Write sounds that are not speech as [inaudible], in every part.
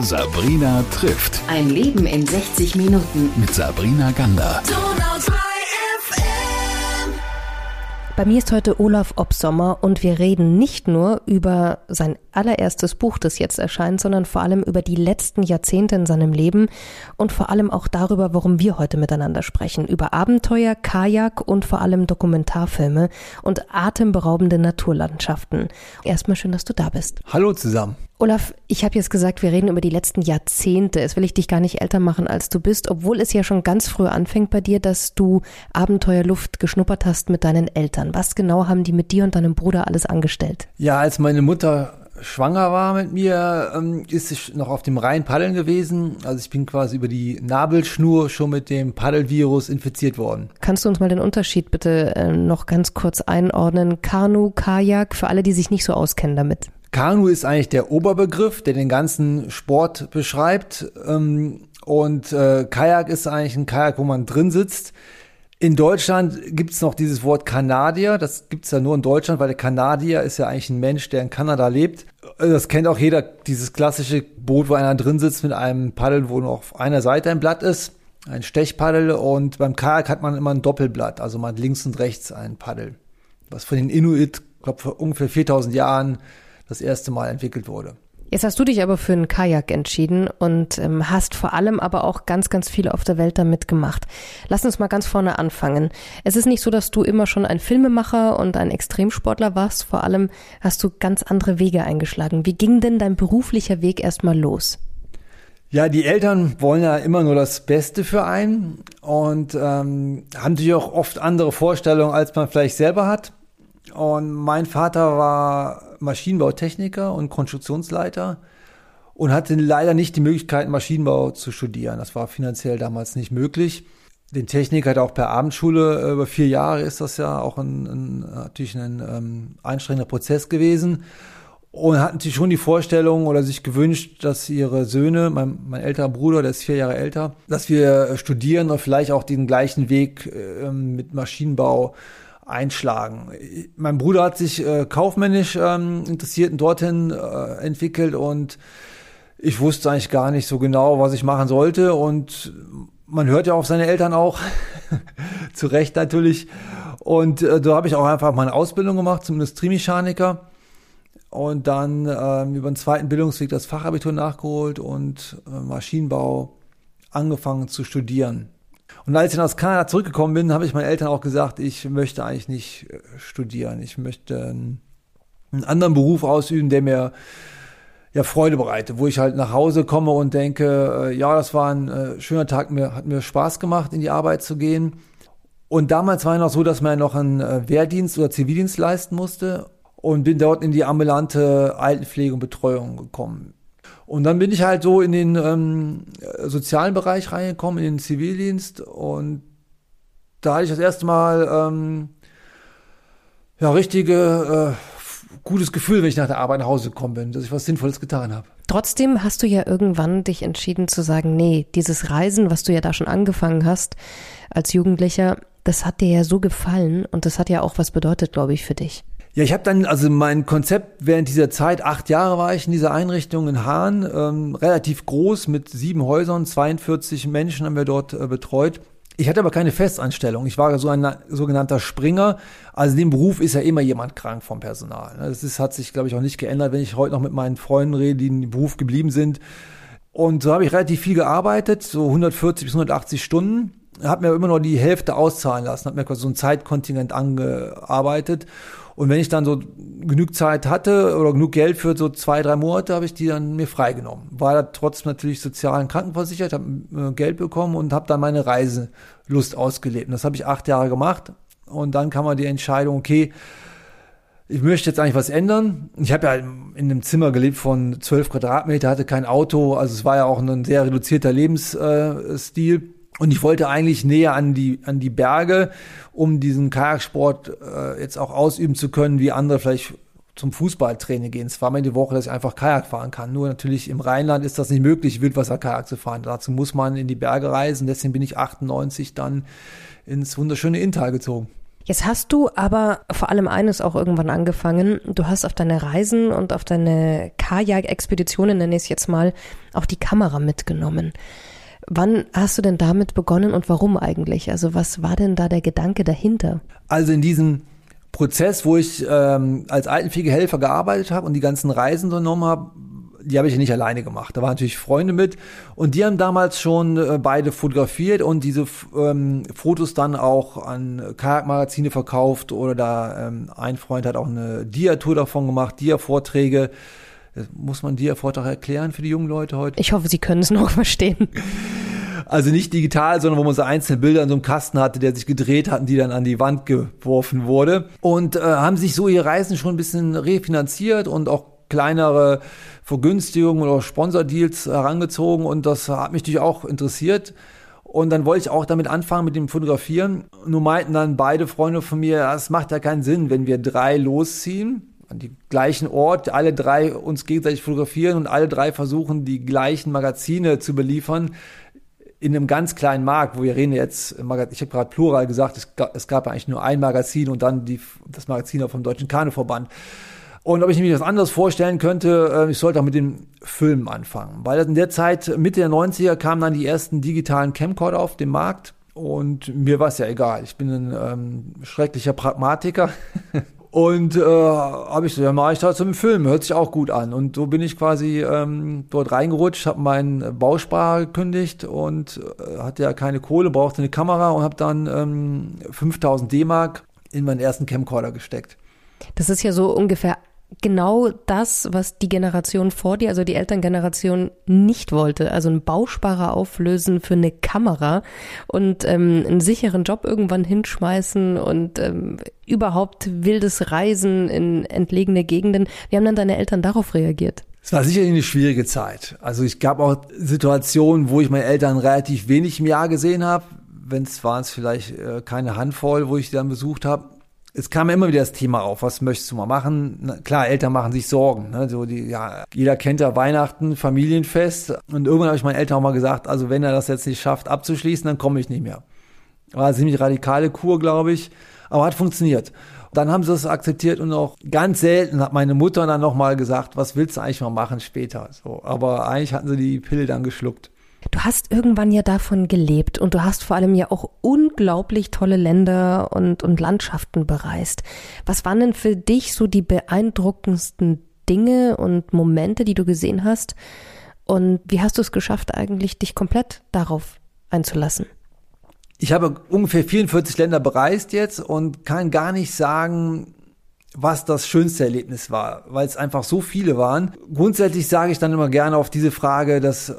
Sabrina trifft. Ein Leben in 60 Minuten. Mit Sabrina Gander. Bei mir ist heute Olaf Obsommer und wir reden nicht nur über sein allererstes Buch, das jetzt erscheint, sondern vor allem über die letzten Jahrzehnte in seinem Leben und vor allem auch darüber, warum wir heute miteinander sprechen. Über Abenteuer, Kajak und vor allem Dokumentarfilme und atemberaubende Naturlandschaften. Erstmal schön, dass du da bist. Hallo zusammen. Olaf, ich habe jetzt gesagt, wir reden über die letzten Jahrzehnte. Es will ich dich gar nicht älter machen, als du bist, obwohl es ja schon ganz früh anfängt bei dir, dass du Abenteuerluft geschnuppert hast mit deinen Eltern. Was genau haben die mit dir und deinem Bruder alles angestellt? Ja, als meine Mutter schwanger war mit mir, ähm, ist ich noch auf dem Rhein paddeln gewesen. Also ich bin quasi über die Nabelschnur schon mit dem Paddelvirus infiziert worden. Kannst du uns mal den Unterschied bitte äh, noch ganz kurz einordnen? Kanu, Kajak, für alle, die sich nicht so auskennen damit. Kanu ist eigentlich der Oberbegriff, der den ganzen Sport beschreibt. Ähm, und äh, Kajak ist eigentlich ein Kajak, wo man drin sitzt. In Deutschland gibt es noch dieses Wort Kanadier. Das gibt es ja nur in Deutschland, weil der Kanadier ist ja eigentlich ein Mensch, der in Kanada lebt. Das kennt auch jeder, dieses klassische Boot, wo einer drin sitzt mit einem Paddel, wo nur auf einer Seite ein Blatt ist, ein Stechpaddel. Und beim Kajak hat man immer ein Doppelblatt, also man hat links und rechts ein Paddel. Was von den Inuit, ich glaube vor ungefähr 4000 Jahren das erste Mal entwickelt wurde. Jetzt hast du dich aber für einen Kajak entschieden und ähm, hast vor allem aber auch ganz, ganz viel auf der Welt damit gemacht. Lass uns mal ganz vorne anfangen. Es ist nicht so, dass du immer schon ein Filmemacher und ein Extremsportler warst. Vor allem hast du ganz andere Wege eingeschlagen. Wie ging denn dein beruflicher Weg erstmal los? Ja, die Eltern wollen ja immer nur das Beste für einen und ähm, haben natürlich auch oft andere Vorstellungen, als man vielleicht selber hat. Und mein Vater war Maschinenbautechniker und Konstruktionsleiter und hatte leider nicht die Möglichkeit, Maschinenbau zu studieren. Das war finanziell damals nicht möglich. Den Techniker hat auch per Abendschule äh, über vier Jahre ist das ja auch ein, ein natürlich ein ähm, einschränkender Prozess gewesen und hatten sich schon die Vorstellung oder sich gewünscht, dass ihre Söhne, mein, mein älterer Bruder, der ist vier Jahre älter, dass wir studieren und vielleicht auch den gleichen Weg äh, mit Maschinenbau einschlagen. Mein Bruder hat sich äh, kaufmännisch ähm, interessiert und dorthin äh, entwickelt und ich wusste eigentlich gar nicht so genau, was ich machen sollte und man hört ja auf seine Eltern auch, [laughs] zu Recht natürlich. Und äh, da habe ich auch einfach meine Ausbildung gemacht zum Industriemechaniker und dann ähm, über den zweiten Bildungsweg das Fachabitur nachgeholt und äh, Maschinenbau angefangen zu studieren. Und als ich dann aus Kanada zurückgekommen bin, habe ich meinen Eltern auch gesagt, ich möchte eigentlich nicht äh, studieren. Ich möchte einen, anderen Beruf ausüben, der mir ja Freude bereitet, wo ich halt nach Hause komme und denke, äh, ja, das war ein äh, schöner Tag, mir hat mir Spaß gemacht, in die Arbeit zu gehen. Und damals war es noch so, dass man noch einen Wehrdienst oder Zivildienst leisten musste und bin dort in die ambulante Altenpflege und Betreuung gekommen. Und dann bin ich halt so in den ähm, sozialen Bereich reingekommen, in den Zivildienst. Und da hatte ich das erste Mal ähm, ja richtige äh, gutes Gefühl, wenn ich nach der Arbeit nach Hause gekommen bin, dass ich was Sinnvolles getan habe. Trotzdem hast du ja irgendwann dich entschieden zu sagen, nee, dieses Reisen, was du ja da schon angefangen hast als Jugendlicher, das hat dir ja so gefallen und das hat ja auch was bedeutet, glaube ich, für dich. Ja, ich habe dann, also mein Konzept während dieser Zeit, acht Jahre war ich in dieser Einrichtung in Hahn, ähm, relativ groß mit sieben Häusern, 42 Menschen haben wir dort äh, betreut. Ich hatte aber keine Festanstellung. Ich war so ein sogenannter Springer. Also in dem Beruf ist ja immer jemand krank vom Personal. Das ist, hat sich, glaube ich, auch nicht geändert, wenn ich heute noch mit meinen Freunden rede, die in dem Beruf geblieben sind. Und so habe ich relativ viel gearbeitet, so 140 bis 180 Stunden. Habe mir immer nur die Hälfte auszahlen lassen, habe mir quasi so ein Zeitkontingent angearbeitet. Und wenn ich dann so genug Zeit hatte oder genug Geld für so zwei, drei Monate, habe ich die dann mir freigenommen. War da trotzdem natürlich sozialen Krankenversichert, habe äh, Geld bekommen und habe dann meine Reiselust ausgelebt. Und das habe ich acht Jahre gemacht. Und dann kam man die Entscheidung, okay, ich möchte jetzt eigentlich was ändern. Ich habe ja in einem Zimmer gelebt von zwölf Quadratmeter, hatte kein Auto, also es war ja auch ein sehr reduzierter Lebensstil. Und ich wollte eigentlich näher an die, an die Berge, um diesen Kajaksport äh, jetzt auch ausüben zu können, wie andere vielleicht zum Fußballtraining gehen. Zweimal die Woche, dass ich einfach Kajak fahren kann. Nur natürlich im Rheinland ist das nicht möglich, Wildwasser-Kajak zu fahren. Dazu muss man in die Berge reisen. Deswegen bin ich 98 dann ins wunderschöne Inntal gezogen. Jetzt hast du aber vor allem eines auch irgendwann angefangen. Du hast auf deine Reisen und auf deine Kajak-Expeditionen, nenne ich es jetzt mal, auch die Kamera mitgenommen. Wann hast du denn damit begonnen und warum eigentlich? Also was war denn da der Gedanke dahinter? Also in diesem Prozess, wo ich ähm, als Altenpflegehelfer gearbeitet habe und die ganzen Reisen unternommen habe, die habe ich nicht alleine gemacht. Da waren natürlich Freunde mit und die haben damals schon äh, beide fotografiert und diese ähm, Fotos dann auch an Kajakmagazine verkauft oder da ähm, ein Freund hat auch eine Dia-Tour davon gemacht, Dia-Vorträge. Muss man Dia-Vortrag erklären für die jungen Leute heute? Ich hoffe, sie können es noch [laughs] verstehen. Also nicht digital, sondern wo man so einzelne Bilder in so einem Kasten hatte, der sich gedreht hat und die dann an die Wand geworfen wurde. Und äh, haben sich so ihre Reisen schon ein bisschen refinanziert und auch kleinere Vergünstigungen oder Sponsordeals herangezogen und das hat mich natürlich auch interessiert. Und dann wollte ich auch damit anfangen mit dem Fotografieren. Nur meinten dann beide Freunde von mir, es macht ja keinen Sinn, wenn wir drei losziehen, an die gleichen Ort, alle drei uns gegenseitig fotografieren und alle drei versuchen, die gleichen Magazine zu beliefern in einem ganz kleinen Markt, wo wir reden jetzt, ich habe gerade plural gesagt, es gab, es eigentlich nur ein Magazin und dann die, das Magazin vom Deutschen Kanuverband. Und ob ich mir das anderes vorstellen könnte, äh, ich sollte auch mit den Filmen anfangen. Weil in der Zeit, Mitte der 90er, kamen dann die ersten digitalen Camcorder auf den Markt. Und mir war es ja egal. Ich bin ein ähm, schrecklicher Pragmatiker. [laughs] Und äh, habe ich so, ja, mache ich das im Film, hört sich auch gut an. Und so bin ich quasi ähm, dort reingerutscht, habe meinen Bausparer gekündigt und äh, hatte ja keine Kohle, brauchte eine Kamera und habe dann ähm, 5000 D-Mark in meinen ersten Camcorder gesteckt. Das ist ja so ungefähr genau das, was die Generation vor dir, also die Elterngeneration, nicht wollte. Also einen Bausparer auflösen für eine Kamera und ähm, einen sicheren Job irgendwann hinschmeißen und ähm, überhaupt wildes Reisen in entlegene Gegenden. Wie haben dann deine Eltern darauf reagiert? Es war sicherlich eine schwierige Zeit. Also ich gab auch Situationen, wo ich meine Eltern relativ wenig im Jahr gesehen habe. Wenn es waren es vielleicht äh, keine Handvoll, wo ich sie dann besucht habe es kam immer wieder das Thema auf, was möchtest du mal machen? Na, klar, Eltern machen sich Sorgen. Ne? So die, ja, jeder kennt ja Weihnachten, Familienfest. Und irgendwann habe ich meinen Eltern auch mal gesagt, also wenn er das jetzt nicht schafft abzuschließen, dann komme ich nicht mehr. War eine ziemlich radikale Kur, glaube ich, aber hat funktioniert. Dann haben sie das akzeptiert und auch ganz selten hat meine Mutter dann nochmal gesagt, was willst du eigentlich mal machen später? So, aber eigentlich hatten sie die Pille dann geschluckt. Du hast irgendwann ja davon gelebt und du hast vor allem ja auch unglaublich tolle Länder und, und Landschaften bereist. Was waren denn für dich so die beeindruckendsten Dinge und Momente, die du gesehen hast? Und wie hast du es geschafft, eigentlich dich komplett darauf einzulassen? Ich habe ungefähr 44 Länder bereist jetzt und kann gar nicht sagen, was das schönste Erlebnis war, weil es einfach so viele waren. Grundsätzlich sage ich dann immer gerne auf diese Frage, das äh,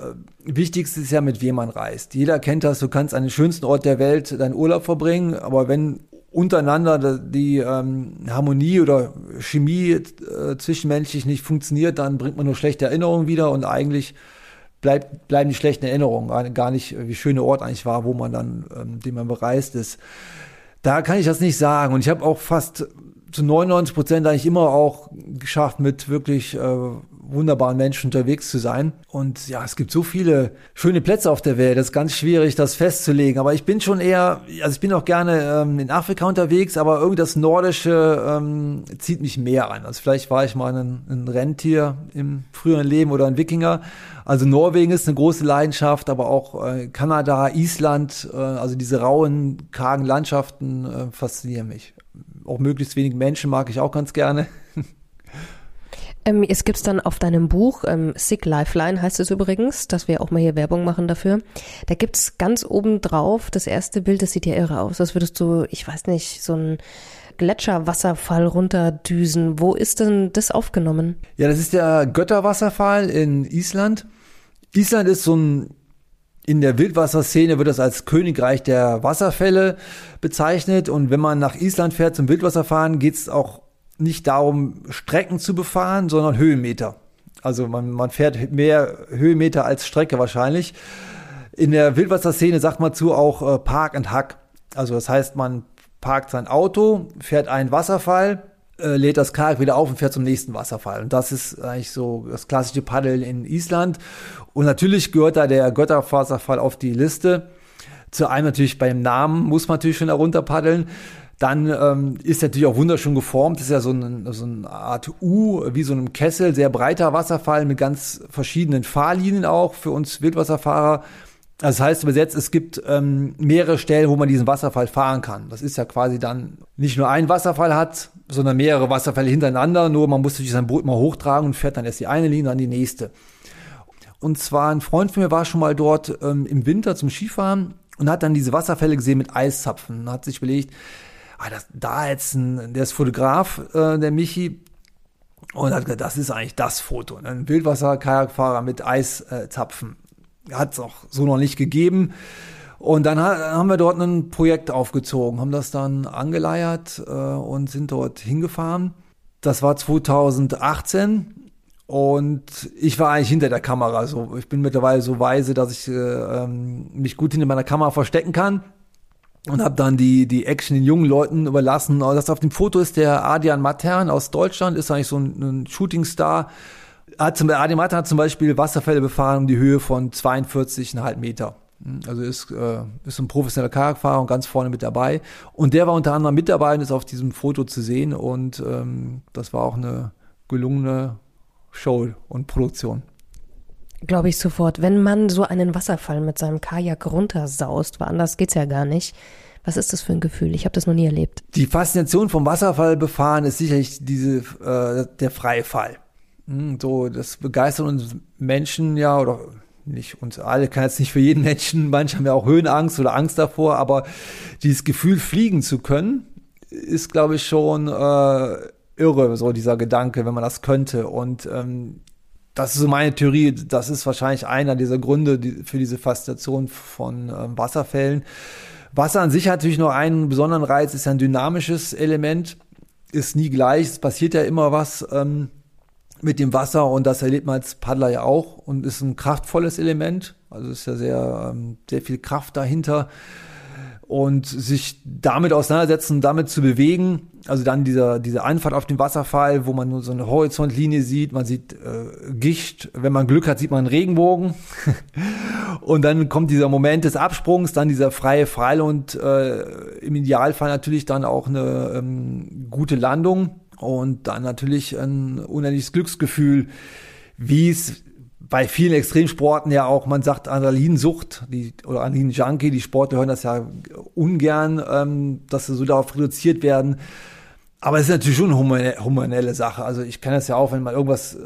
Wichtigste ist ja, mit wem man reist. Jeder kennt das, du kannst an den schönsten Ort der Welt deinen Urlaub verbringen, aber wenn untereinander die ähm, Harmonie oder Chemie äh, zwischenmenschlich nicht funktioniert, dann bringt man nur schlechte Erinnerungen wieder und eigentlich bleibt, bleiben die schlechten Erinnerungen gar nicht, wie schön der Ort eigentlich war, wo man dann, ähm, den man bereist ist. Da kann ich das nicht sagen. Und ich habe auch fast zu 99 Prozent eigentlich immer auch geschafft, mit wirklich äh, wunderbaren Menschen unterwegs zu sein. Und ja, es gibt so viele schöne Plätze auf der Welt. Das ist ganz schwierig, das festzulegen. Aber ich bin schon eher, also ich bin auch gerne ähm, in Afrika unterwegs, aber irgendwie das Nordische ähm, zieht mich mehr an. Also vielleicht war ich mal ein, ein Rentier im früheren Leben oder ein Wikinger. Also Norwegen ist eine große Leidenschaft, aber auch äh, Kanada, Island, äh, also diese rauen, kargen Landschaften äh, faszinieren mich auch möglichst wenig Menschen mag ich auch ganz gerne. Ähm, es gibt dann auf deinem Buch, ähm, Sick Lifeline heißt es übrigens, dass wir auch mal hier Werbung machen dafür. Da gibt's ganz oben drauf das erste Bild, das sieht ja irre aus. Das würdest du, ich weiß nicht, so ein Gletscherwasserfall runterdüsen. Wo ist denn das aufgenommen? Ja, das ist der Götterwasserfall in Island. Island ist so ein in der Wildwasserszene wird das als Königreich der Wasserfälle bezeichnet. Und wenn man nach Island fährt zum Wildwasserfahren, geht es auch nicht darum, Strecken zu befahren, sondern Höhenmeter. Also man, man fährt mehr Höhenmeter als Strecke wahrscheinlich. In der Wildwasserszene sagt man zu auch äh, Park and Hack. Also das heißt, man parkt sein Auto, fährt einen Wasserfall, äh, lädt das Kajak wieder auf und fährt zum nächsten Wasserfall. Und das ist eigentlich so das klassische Paddeln in Island. Und natürlich gehört da der Götterwasserfall auf die Liste. Zu einem natürlich beim Namen muss man natürlich schon herunter paddeln. Dann ähm, ist natürlich auch wunderschön geformt. Das ist ja so, ein, so eine Art U, wie so einem Kessel, sehr breiter Wasserfall mit ganz verschiedenen Fahrlinien auch für uns Wildwasserfahrer. Das heißt übersetzt, es gibt ähm, mehrere Stellen, wo man diesen Wasserfall fahren kann. Das ist ja quasi dann nicht nur ein Wasserfall hat, sondern mehrere Wasserfälle hintereinander. Nur man muss natürlich sein Boot mal hochtragen und fährt dann erst die eine Linie, dann die nächste. Und zwar ein Freund von mir war schon mal dort ähm, im Winter zum Skifahren und hat dann diese Wasserfälle gesehen mit Eiszapfen. Und hat sich überlegt, ah, das, da jetzt ein, der ist Fotograf, äh, der Michi, und hat gesagt, das ist eigentlich das Foto. Ne? Ein Wildwasser-Kajakfahrer mit Eiszapfen. Hat es auch so noch nicht gegeben. Und dann haben wir dort ein Projekt aufgezogen, haben das dann angeleiert äh, und sind dort hingefahren. Das war 2018 und ich war eigentlich hinter der Kamera. So, ich bin mittlerweile so weise, dass ich äh, ähm, mich gut hinter meiner Kamera verstecken kann und habe dann die die Action den jungen Leuten überlassen. Das auf dem Foto ist der Adrian Matern aus Deutschland, ist eigentlich so ein, ein Shootingstar. Hat zum, Adrian Matern hat zum Beispiel Wasserfälle befahren um die Höhe von 42,5 Meter. Also ist, äh, ist ein professioneller Kajakfahrer und ganz vorne mit dabei. Und der war unter anderem mit dabei und ist auf diesem Foto zu sehen. Und ähm, das war auch eine gelungene Show und Produktion. Glaube ich sofort. Wenn man so einen Wasserfall mit seinem Kajak runtersaust, weil anders geht's ja gar nicht. Was ist das für ein Gefühl? Ich habe das noch nie erlebt. Die Faszination vom Wasserfallbefahren ist sicherlich diese äh, der freie Fall. Hm, so, das begeistert uns Menschen ja oder nicht uns alle, kann jetzt nicht für jeden Menschen, manche haben ja auch Höhenangst oder Angst davor, aber dieses Gefühl, fliegen zu können, ist, glaube ich, schon äh, irre, so dieser Gedanke, wenn man das könnte. Und ähm, das ist so meine Theorie, das ist wahrscheinlich einer dieser Gründe die, für diese Faszination von ähm, Wasserfällen. Wasser an sich hat natürlich noch einen besonderen Reiz, ist ja ein dynamisches Element, ist nie gleich, es passiert ja immer was ähm, mit dem Wasser und das erlebt man als Paddler ja auch und ist ein kraftvolles Element, also ist ja sehr, ähm, sehr viel Kraft dahinter. Und sich damit auseinandersetzen, damit zu bewegen. Also dann dieser, diese Einfahrt auf den Wasserfall, wo man nur so eine Horizontlinie sieht, man sieht äh, Gicht, wenn man Glück hat, sieht man einen Regenbogen. [laughs] und dann kommt dieser Moment des Absprungs, dann dieser freie Fall und äh, im Idealfall natürlich dann auch eine ähm, gute Landung und dann natürlich ein unendliches Glücksgefühl, wie es bei vielen Extremsporten ja auch, man sagt Adrenalinsucht die, oder Adrenalin-Junkie, die Sportler hören das ja ungern, ähm, dass sie so darauf reduziert werden. Aber es ist natürlich schon eine humanelle Sache. Also ich kenne das ja auch, wenn man irgendwas äh,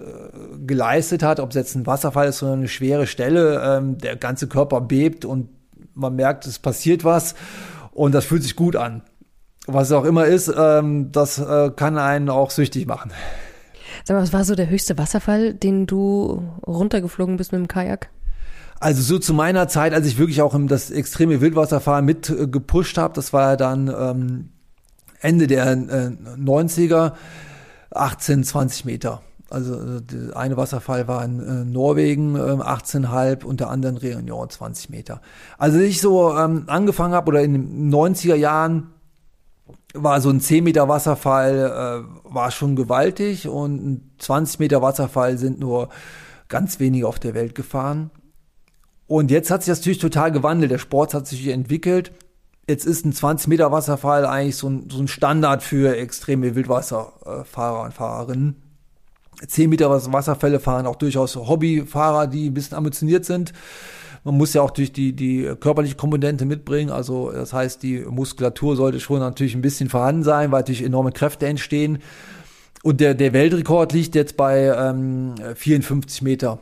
geleistet hat, ob es jetzt ein Wasserfall ist oder eine schwere Stelle, ähm, der ganze Körper bebt und man merkt, es passiert was und das fühlt sich gut an. Was auch immer ist, ähm, das äh, kann einen auch süchtig machen. Sag mal, was war so der höchste Wasserfall, den du runtergeflogen bist mit dem Kajak? Also so zu meiner Zeit, als ich wirklich auch das extreme Wildwasserfahren mit äh, gepusht habe, das war ja dann ähm, Ende der äh, 90er, 18, 20 Meter. Also äh, der eine Wasserfall war in äh, Norwegen äh, 18,5 und der andere in Réunion 20 Meter. Also ich so ähm, angefangen habe oder in den 90er Jahren war so ein 10 Meter Wasserfall, äh, war schon gewaltig und ein 20 Meter Wasserfall sind nur ganz wenige auf der Welt gefahren. Und jetzt hat sich das natürlich total gewandelt. Der Sport hat sich entwickelt. Jetzt ist ein 20 Meter Wasserfall eigentlich so ein, so ein Standard für extreme Wildwasserfahrer und Fahrerinnen. 10 Meter Wasserfälle fahren auch durchaus Hobbyfahrer, die ein bisschen ambitioniert sind. Man muss ja auch durch die, die körperliche Komponente mitbringen. Also das heißt, die Muskulatur sollte schon natürlich ein bisschen vorhanden sein, weil natürlich enorme Kräfte entstehen. Und der, der Weltrekord liegt jetzt bei ähm, 54 Meter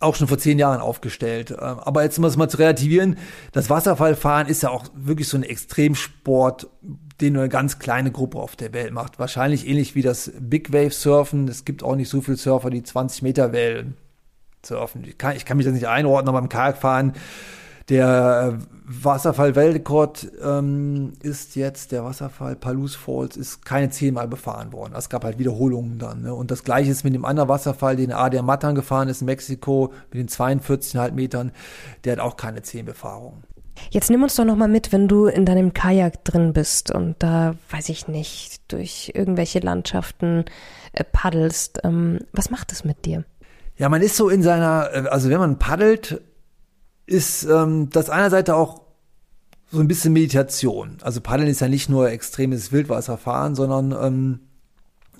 auch schon vor zehn Jahren aufgestellt. Ähm, aber jetzt um es mal zu relativieren, das Wasserfallfahren ist ja auch wirklich so ein Extremsport, den nur eine ganz kleine Gruppe auf der Welt macht. Wahrscheinlich ähnlich wie das Big Wave Surfen. Es gibt auch nicht so viele Surfer, die 20 Meter Wellen surfen. Ich kann, ich kann mich das nicht einordnen, aber beim Kajakfahren, der Wasserfall-Weltrekord ähm, ist jetzt, der Wasserfall Palouse Falls ist keine zehnmal befahren worden. Es gab halt Wiederholungen dann. Ne? Und das gleiche ist mit dem anderen Wasserfall, den Ader Matan gefahren ist in Mexiko mit den 42,5 Metern. Der hat auch keine zehn Befahrungen. Jetzt nimm uns doch nochmal mit, wenn du in deinem Kajak drin bist und da, weiß ich nicht, durch irgendwelche Landschaften äh, paddelst. Ähm, was macht es mit dir? Ja, man ist so in seiner, äh, also wenn man paddelt, ist ähm, das einerseits auch so ein bisschen Meditation. Also Paddeln ist ja nicht nur extremes Wildwasserfahren, sondern ähm,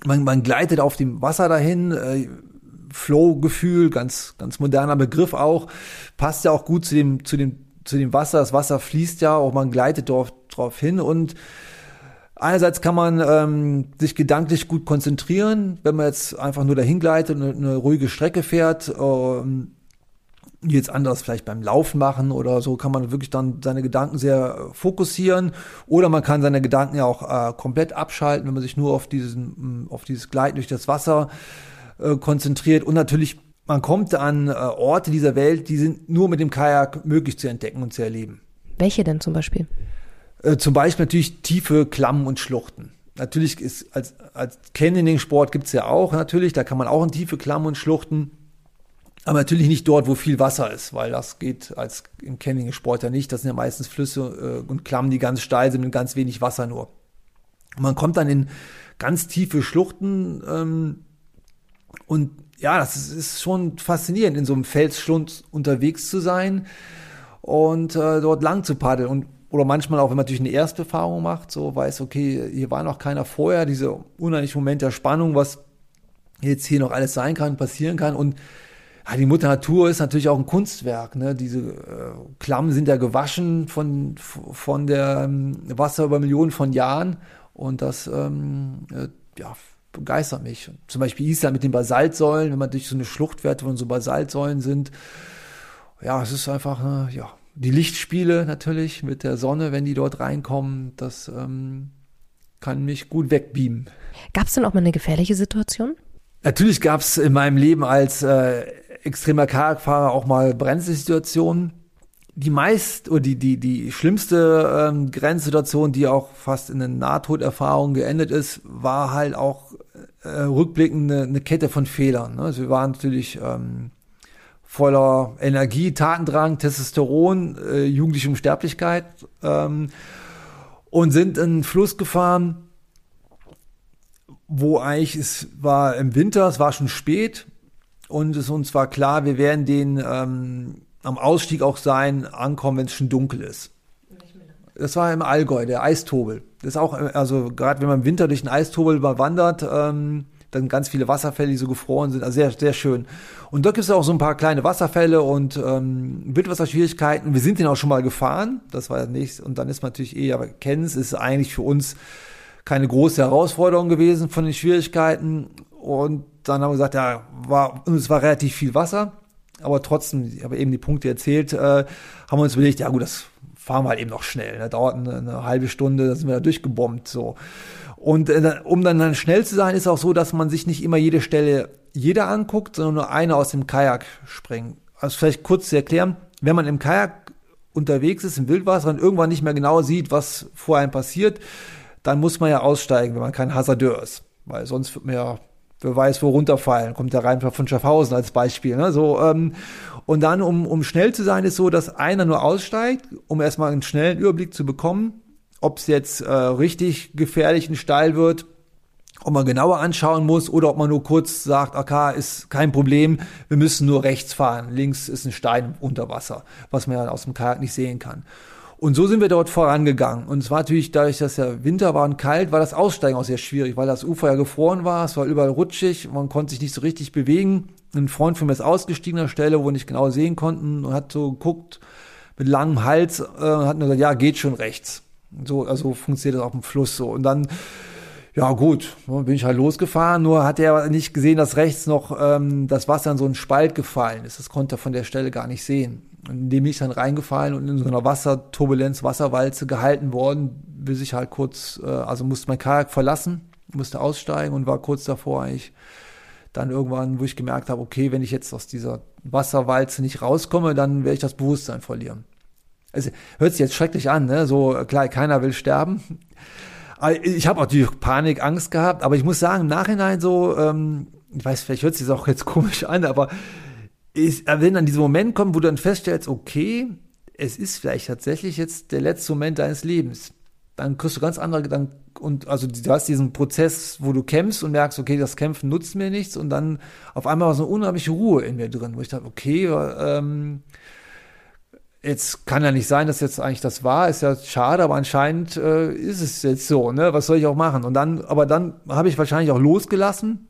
man, man gleitet auf dem Wasser dahin. Äh, Flow-Gefühl, ganz, ganz moderner Begriff auch, passt ja auch gut zu dem, zu dem, zu dem Wasser. Das Wasser fließt ja, auch man gleitet darauf, drauf hin und Einerseits kann man ähm, sich gedanklich gut konzentrieren, wenn man jetzt einfach nur dahin gleitet und eine, ruhige Strecke fährt. Ähm, jetzt anders vielleicht beim Laufen machen oder so kann man wirklich dann seine Gedanken sehr fokussieren oder man kann seine Gedanken ja auch äh, komplett abschalten, wenn man sich nur auf diesen auf dieses Gleiten durch das Wasser äh, konzentriert und natürlich man kommt an äh, Orte dieser Welt, die sind nur mit dem Kajak möglich zu entdecken und zu erleben. Welche denn zum Beispiel? Äh, zum Beispiel natürlich tiefe Klammen und Schluchten. Natürlich ist als, als Canyoning-Sport gibt's ja auch natürlich, da kann man auch in tiefe Klammen und Schluchten. Aber natürlich nicht dort, wo viel Wasser ist, weil das geht als im Canyoning-Sport ja nicht. Das sind ja meistens Flüsse äh, und Klammen, die ganz steil sind mit ganz wenig Wasser nur. Und man kommt dann in ganz tiefe Schluchten ähm, und ja, das ist, ist schon faszinierend, in so einem Felsschlund unterwegs zu sein und äh, dort lang zu paddeln. Und oder manchmal auch, wenn man natürlich eine Erstbefahrung macht, so weiß, okay, hier war noch keiner vorher, diese unheimliche Moment der Spannung, was jetzt hier noch alles sein kann, passieren kann und ja, die Mutter Natur ist natürlich auch ein Kunstwerk. Ne? Diese äh, Klammen sind ja gewaschen von, von der ähm, Wasser über Millionen von Jahren und das ähm, äh, ja, begeistert mich. Zum Beispiel Island mit den Basaltsäulen, wenn man durch so eine Schlucht fährt, wo so Basaltsäulen sind. Ja, es ist einfach, äh, ja, die Lichtspiele natürlich mit der Sonne, wenn die dort reinkommen, das ähm, kann mich gut wegbeamen. Gab es denn auch mal eine gefährliche Situation? Natürlich gab es in meinem Leben als äh, extremer Kajakfahrer auch mal Bremssituationen. Die meist oder die die die schlimmste ähm, Grenzsituation, die auch fast in eine Nahtoderfahrung geendet ist, war halt auch äh, rückblickend eine, eine Kette von Fehlern. Ne? Also wir waren natürlich ähm, voller Energie, Tatendrang, Testosteron, äh, jugendliche Unsterblichkeit ähm, und sind in einen Fluss gefahren, wo eigentlich es war im Winter, es war schon spät und es uns war klar, wir werden den ähm, am Ausstieg auch sein, ankommen, wenn es schon dunkel ist. Das war im Allgäu, der Eistobel. Das ist auch, also gerade wenn man im Winter durch den Eistobel überwandert, ähm, dann ganz viele Wasserfälle, die so gefroren sind. Also sehr, sehr schön. Und dort gibt es auch so ein paar kleine Wasserfälle und ähm, Wildwasserschwierigkeiten. Wir sind den auch schon mal gefahren. Das war ja nichts. Und dann ist man natürlich eh, aber kennst, ist eigentlich für uns keine große Herausforderung gewesen von den Schwierigkeiten. Und dann haben wir gesagt, ja, war, und es war relativ viel Wasser. Aber trotzdem, ich habe eben die Punkte erzählt, äh, haben wir uns überlegt, ja gut, das fahren wir halt eben noch schnell. Da dauert eine, eine halbe Stunde, da sind wir da durchgebombt. So. Und äh, um dann, dann schnell zu sein, ist auch so, dass man sich nicht immer jede Stelle jeder anguckt, sondern nur eine aus dem Kajak springt. Also vielleicht kurz zu erklären, wenn man im Kajak unterwegs ist, im Wildwasser und irgendwann nicht mehr genau sieht, was vor einem passiert, dann muss man ja aussteigen, wenn man kein Hasardeur ist. Weil sonst wird man ja, wer weiß, wo runterfallen. Kommt der Reinfall von Schaffhausen als Beispiel. Ne? So, ähm, und dann, um, um schnell zu sein, ist so, dass einer nur aussteigt, um erstmal einen schnellen Überblick zu bekommen ob es jetzt äh, richtig gefährlich und steil wird, ob man genauer anschauen muss oder ob man nur kurz sagt, okay, ist kein Problem, wir müssen nur rechts fahren. Links ist ein Stein unter Wasser, was man ja aus dem Kajak nicht sehen kann. Und so sind wir dort vorangegangen. Und es war natürlich, dadurch, dass der Winter war und kalt, war das Aussteigen auch sehr schwierig, weil das Ufer ja gefroren war, es war überall rutschig, man konnte sich nicht so richtig bewegen. Ein Freund von mir ist ausgestiegen an der Stelle, wo wir nicht genau sehen konnten und hat so geguckt mit langem Hals äh, und hat nur gesagt, ja, geht schon rechts. So, also funktioniert das auf dem Fluss so. Und dann, ja gut, bin ich halt losgefahren, nur hat er nicht gesehen, dass rechts noch ähm, das Wasser in so einen Spalt gefallen ist. Das konnte er von der Stelle gar nicht sehen. In dem bin ich dann reingefallen und in so einer Wasserturbulenz, Wasserwalze gehalten worden, bis ich halt kurz, äh, also musste mein Kajak verlassen, musste aussteigen und war kurz davor eigentlich dann irgendwann, wo ich gemerkt habe, okay, wenn ich jetzt aus dieser Wasserwalze nicht rauskomme, dann werde ich das Bewusstsein verlieren. Es hört sich jetzt schrecklich an, ne? So klar, keiner will sterben. Ich habe auch die Panik, Angst gehabt, aber ich muss sagen, im Nachhinein so, ähm, ich weiß, vielleicht hört sich das auch jetzt komisch an, aber ich, wenn dann dieser Moment kommt, wo du dann feststellst, okay, es ist vielleicht tatsächlich jetzt der letzte Moment deines Lebens, dann kriegst du ganz andere Gedanken und also du hast diesen Prozess, wo du kämpfst und merkst, okay, das Kämpfen nutzt mir nichts und dann auf einmal war so eine unheimliche Ruhe in mir drin, wo ich dachte, okay, ähm, jetzt kann ja nicht sein, dass jetzt eigentlich das war, ist ja schade, aber anscheinend äh, ist es jetzt so, ne? Was soll ich auch machen? Und dann, aber dann habe ich wahrscheinlich auch losgelassen.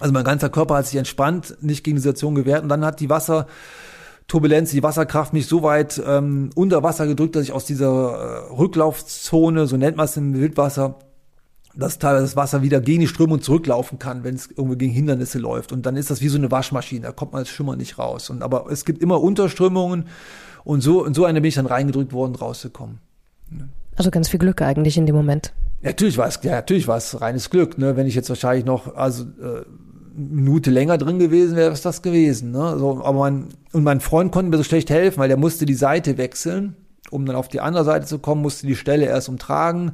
Also mein ganzer Körper hat sich entspannt, nicht gegen die Situation gewehrt und dann hat die Wasserturbulenz, die Wasserkraft mich so weit ähm, unter Wasser gedrückt, dass ich aus dieser äh, Rücklaufzone, so nennt man es im Wildwasser, dass teilweise das Wasser wieder gegen die Strömung zurücklaufen kann, wenn es irgendwie gegen Hindernisse läuft. Und dann ist das wie so eine Waschmaschine, da kommt man als Schimmer nicht raus. Und aber es gibt immer Unterströmungen und so, und so eine bin ich dann reingedrückt worden, rauszukommen. Also ganz viel Glück eigentlich in dem Moment. Ja, natürlich war es, ja, natürlich war es reines Glück, ne? Wenn ich jetzt wahrscheinlich noch, also äh, Minute länger drin gewesen wäre, es das gewesen. Ne? So, aber mein, und mein Freund konnte mir so schlecht helfen, weil der musste die Seite wechseln, um dann auf die andere Seite zu kommen, musste die Stelle erst umtragen.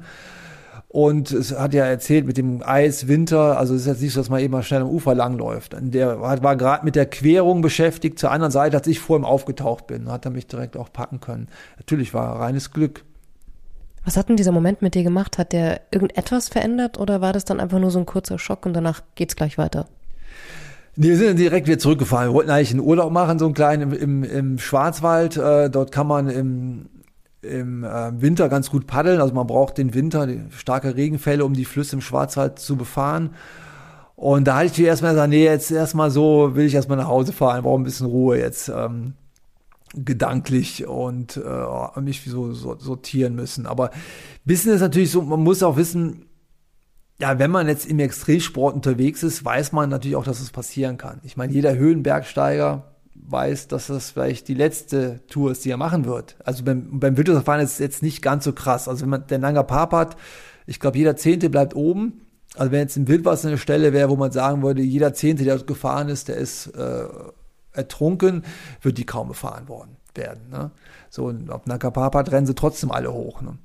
Und es hat ja erzählt mit dem Eis, Winter, also es ist jetzt nicht so, dass man eben mal schnell am Ufer langläuft. Der war gerade mit der Querung beschäftigt zur anderen Seite, als ich vor ihm aufgetaucht bin, hat er mich direkt auch packen können. Natürlich war reines Glück. Was hat denn dieser Moment mit dir gemacht? Hat der irgendetwas verändert oder war das dann einfach nur so ein kurzer Schock und danach geht's gleich weiter? Wir sind direkt wieder zurückgefahren. Wir wollten eigentlich einen Urlaub machen, so einen kleinen im, im, Schwarzwald. Äh, dort kann man im, im äh, Winter ganz gut paddeln. Also man braucht den Winter, starke Regenfälle, um die Flüsse im Schwarzwald zu befahren. Und da hatte ich erstmal gesagt, nee, jetzt erstmal so will ich erstmal nach Hause fahren, brauche ein bisschen Ruhe jetzt ähm, gedanklich und äh, mich so, so sortieren müssen. Aber Wissen ist natürlich so, man muss auch wissen, ja, wenn man jetzt im Extremsport unterwegs ist, weiß man natürlich auch, dass es passieren kann. Ich meine, jeder Höhenbergsteiger weiß, dass das vielleicht die letzte Tour ist, die er machen wird. Also beim, beim Wildwasserfahren ist es jetzt nicht ganz so krass. Also wenn man den Nanga Parbat, ich glaube, jeder Zehnte bleibt oben. Also wenn jetzt im Wildwasser eine Stelle wäre, wo man sagen würde, jeder Zehnte, der gefahren ist, der ist äh, ertrunken, wird die kaum befahren worden werden. Ne? So, und auf Nanga Parbat rennen sie trotzdem alle hoch. Ne?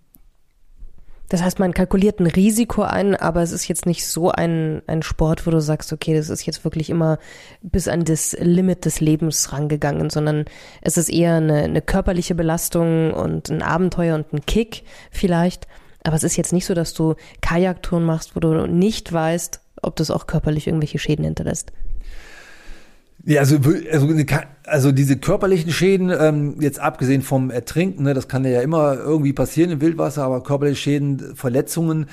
Das heißt, man kalkuliert ein Risiko ein, aber es ist jetzt nicht so ein, ein Sport, wo du sagst, okay, das ist jetzt wirklich immer bis an das Limit des Lebens rangegangen, sondern es ist eher eine, eine körperliche Belastung und ein Abenteuer und ein Kick vielleicht. Aber es ist jetzt nicht so, dass du Kajaktouren machst, wo du nicht weißt, ob das auch körperlich irgendwelche Schäden hinterlässt. Ja, also, also, also diese körperlichen Schäden, ähm, jetzt abgesehen vom Ertrinken, ne, das kann ja immer irgendwie passieren im Wildwasser, aber körperliche Schäden, Verletzungen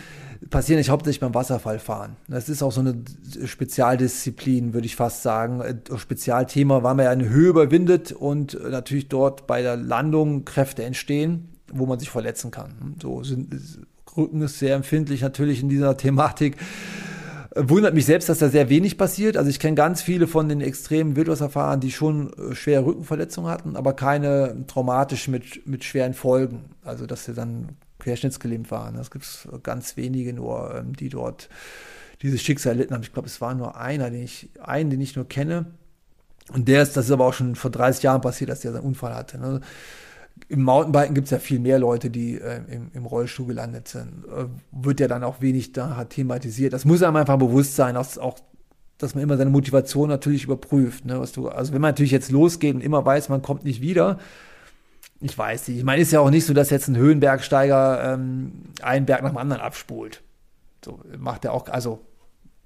passieren nicht hauptsächlich beim Wasserfallfahren. Das ist auch so eine Spezialdisziplin, würde ich fast sagen. Äh, Spezialthema, weil man ja eine Höhe überwindet und natürlich dort bei der Landung Kräfte entstehen, wo man sich verletzen kann. So sind, Rücken ist sehr empfindlich natürlich in dieser [laughs] Thematik. Wundert mich selbst, dass da sehr wenig passiert. Also ich kenne ganz viele von den extremen Wildwasserfahrern, die schon äh, schwere Rückenverletzungen hatten, aber keine traumatisch mit, mit schweren Folgen. Also dass sie dann querschnittsgelähmt waren. Das gibt es ganz wenige nur, ähm, die dort dieses Schicksal erlitten haben. Ich glaube, es war nur einer, den ich, einen, den ich nur kenne. Und der ist, das ist aber auch schon vor 30 Jahren passiert, dass der seinen Unfall hatte. Ne? Im Mountainbiken gibt es ja viel mehr Leute, die äh, im, im, Rollstuhl gelandet sind. Äh, wird ja dann auch wenig da thematisiert. Das muss einem einfach bewusst sein, dass auch dass man immer seine Motivation natürlich überprüft. Ne, was du, also wenn man natürlich jetzt losgeht und immer weiß, man kommt nicht wieder, ich weiß nicht. Ich meine, ist ja auch nicht so, dass jetzt ein Höhenbergsteiger ähm, einen Berg nach dem anderen abspult. So macht er auch, also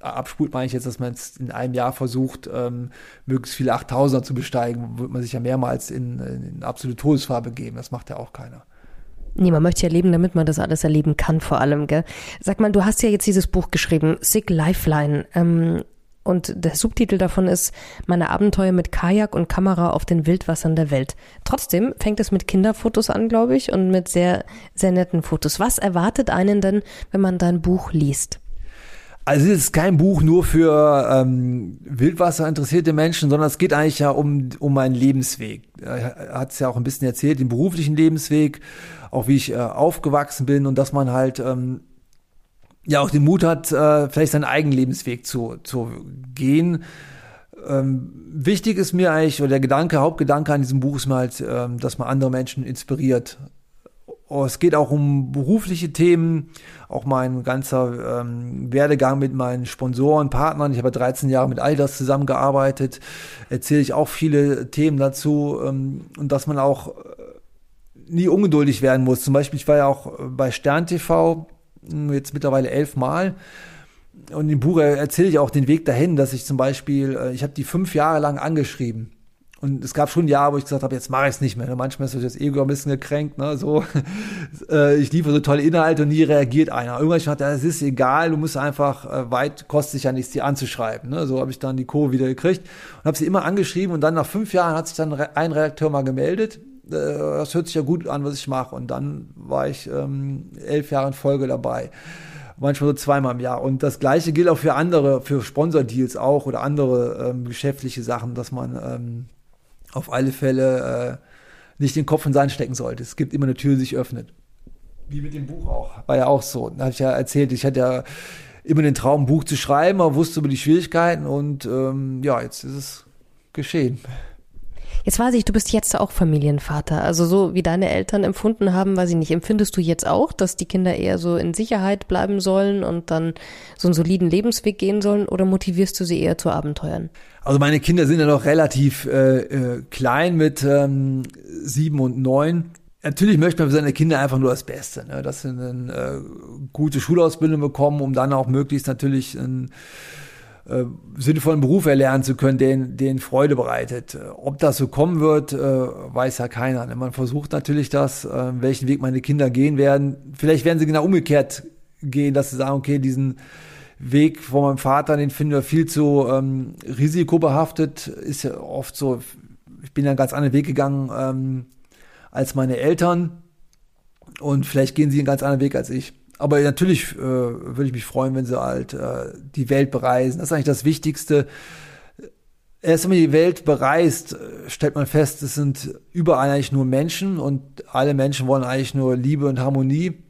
abspult, meine ich jetzt, dass man jetzt in einem Jahr versucht, ähm, möglichst viele 8000er zu besteigen, wird man sich ja mehrmals in, in absolute Todesfahr begeben. Das macht ja auch keiner. Nee, man möchte ja leben, damit man das alles erleben kann, vor allem, gell? Sag mal, du hast ja jetzt dieses Buch geschrieben, Sick Lifeline. Ähm, und der Subtitel davon ist Meine Abenteuer mit Kajak und Kamera auf den Wildwassern der Welt. Trotzdem fängt es mit Kinderfotos an, glaube ich, und mit sehr, sehr netten Fotos. Was erwartet einen denn, wenn man dein Buch liest? Also es ist kein Buch nur für ähm, Wildwasser interessierte Menschen, sondern es geht eigentlich ja um, um meinen Lebensweg. Er hat es ja auch ein bisschen erzählt, den beruflichen Lebensweg, auch wie ich äh, aufgewachsen bin und dass man halt ähm, ja auch den Mut hat, äh, vielleicht seinen eigenen Lebensweg zu, zu gehen. Ähm, wichtig ist mir eigentlich, oder der Gedanke, Hauptgedanke an diesem Buch ist mir halt, ähm, dass man andere Menschen inspiriert, Oh, es geht auch um berufliche Themen, auch mein ganzer ähm, Werdegang mit meinen Sponsoren, Partnern. Ich habe 13 Jahre mit all das zusammengearbeitet. Erzähle ich auch viele Themen dazu ähm, und dass man auch äh, nie ungeduldig werden muss. Zum Beispiel, ich war ja auch bei Stern TV hm, jetzt mittlerweile elfmal. Und im Buch erzähle ich auch den Weg dahin, dass ich zum Beispiel, äh, ich habe die fünf Jahre lang angeschrieben Und es gab schon Jahre, wo ich gesagt habe, jetzt mache ich es nicht mehr. Ne? Manchmal ist das Ego ein bisschen gekränkt. Ne? So, [laughs] äh, ich liefere so tolle Inhalte und nie reagiert einer. Irgendwann ich gedacht, es ist egal, du musst einfach, äh, weit kostet sich ja nichts, die anzuschreiben. Ne? So habe ich dann die Co. wieder gekriegt und habe sie immer angeschrieben. Und dann nach fünf Jahren hat sich dann ein Redakteur mal gemeldet. Äh, das hört sich ja gut an, was ich mache. Und dann war ich ähm, elf Jahre in Folge dabei manchmal so zweimal im Jahr. Und das gleiche gilt auch für andere, für Sponsordeals auch oder andere ähm, geschäftliche Sachen, dass man ähm, auf alle Fälle äh, nicht den Kopf in Sand stecken sollte. Es gibt immer eine Tür, die sich öffnet. Wie mit dem Buch auch. War ja auch so. Da habe ich ja erzählt, ich hatte ja immer den Traum, ein Buch zu schreiben, aber wusste über die Schwierigkeiten und ähm, ja, jetzt ist es geschehen. Jetzt weiß ich, du bist jetzt auch Familienvater. Also so wie deine Eltern empfunden haben, weiß ich nicht. Empfindest du jetzt auch, dass die Kinder eher so in Sicherheit bleiben sollen und dann so einen soliden Lebensweg gehen sollen oder motivierst du sie eher zu Abenteuern? Also meine Kinder sind ja noch relativ äh, äh, klein mit ähm, sieben und neun. Natürlich möchte man für seine Kinder einfach nur das Beste, ne? dass sie eine äh, gute Schulausbildung bekommen, um dann auch möglichst natürlich ein äh, sinnvollen Beruf erlernen zu können, den, den Freude bereitet. Ob das so kommen wird, äh, weiß ja keiner. Ne? Man versucht natürlich das, äh, welchen Weg meine Kinder gehen werden. Vielleicht werden sie genau umgekehrt gehen, dass sie sagen, okay, diesen Weg von meinem Vater, den finden wir viel zu ähm, risikobehaftet. Ist ja oft so, ich bin ja einen ganz anderen Weg gegangen ähm, als meine Eltern. Und vielleicht gehen sie einen ganz anderen Weg als ich. Aber natürlich äh, würde ich mich freuen, wenn sie halt äh, die Welt bereisen. Das ist eigentlich das Wichtigste. Erst wenn man die Welt bereist, äh, stellt man fest, es sind überall eigentlich nur Menschen und alle Menschen wollen eigentlich nur Liebe und Harmonie.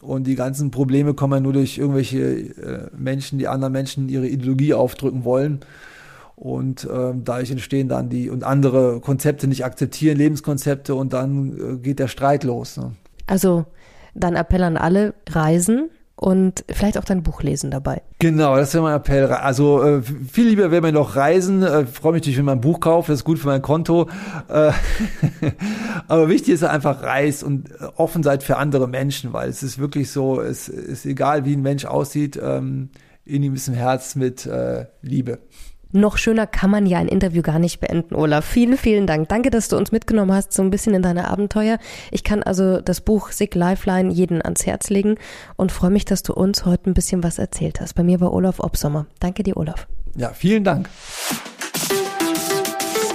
Und die ganzen Probleme kommen ja nur durch irgendwelche äh, Menschen, die anderen Menschen ihre Ideologie aufdrücken wollen. Und ähm, dadurch entstehen dann die und andere Konzepte nicht akzeptieren, Lebenskonzepte und dann äh, geht der Streit los. Ne? Also Dein Appell an alle, reisen und vielleicht auch dein Buch lesen dabei. Genau, das wäre mein Appell. Also äh, viel lieber wäre mir noch reisen. Äh, Freue mich natürlich, wenn man ein Buch kauft, das ist gut für mein Konto. Äh, [laughs] aber wichtig ist einfach reist und äh, offen seid für andere Menschen, weil es ist wirklich so, es ist egal, wie ein Mensch aussieht, ähm, in ihm ist ein Herz mit äh, Liebe. Noch schöner kann man ja ein Interview gar nicht beenden, Olaf. Vielen, vielen Dank. Danke, dass du uns mitgenommen hast, so ein bisschen in deine Abenteuer. Ich kann also das Buch Sick Lifeline jeden ans Herz legen und freue mich, dass du uns heute ein bisschen was erzählt hast. Bei mir war Olaf Obsommer. Danke dir, Olaf. Ja, vielen Dank.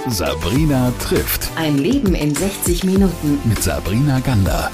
Sabrina trifft. Ein Leben in 60 Minuten. Mit Sabrina Gander.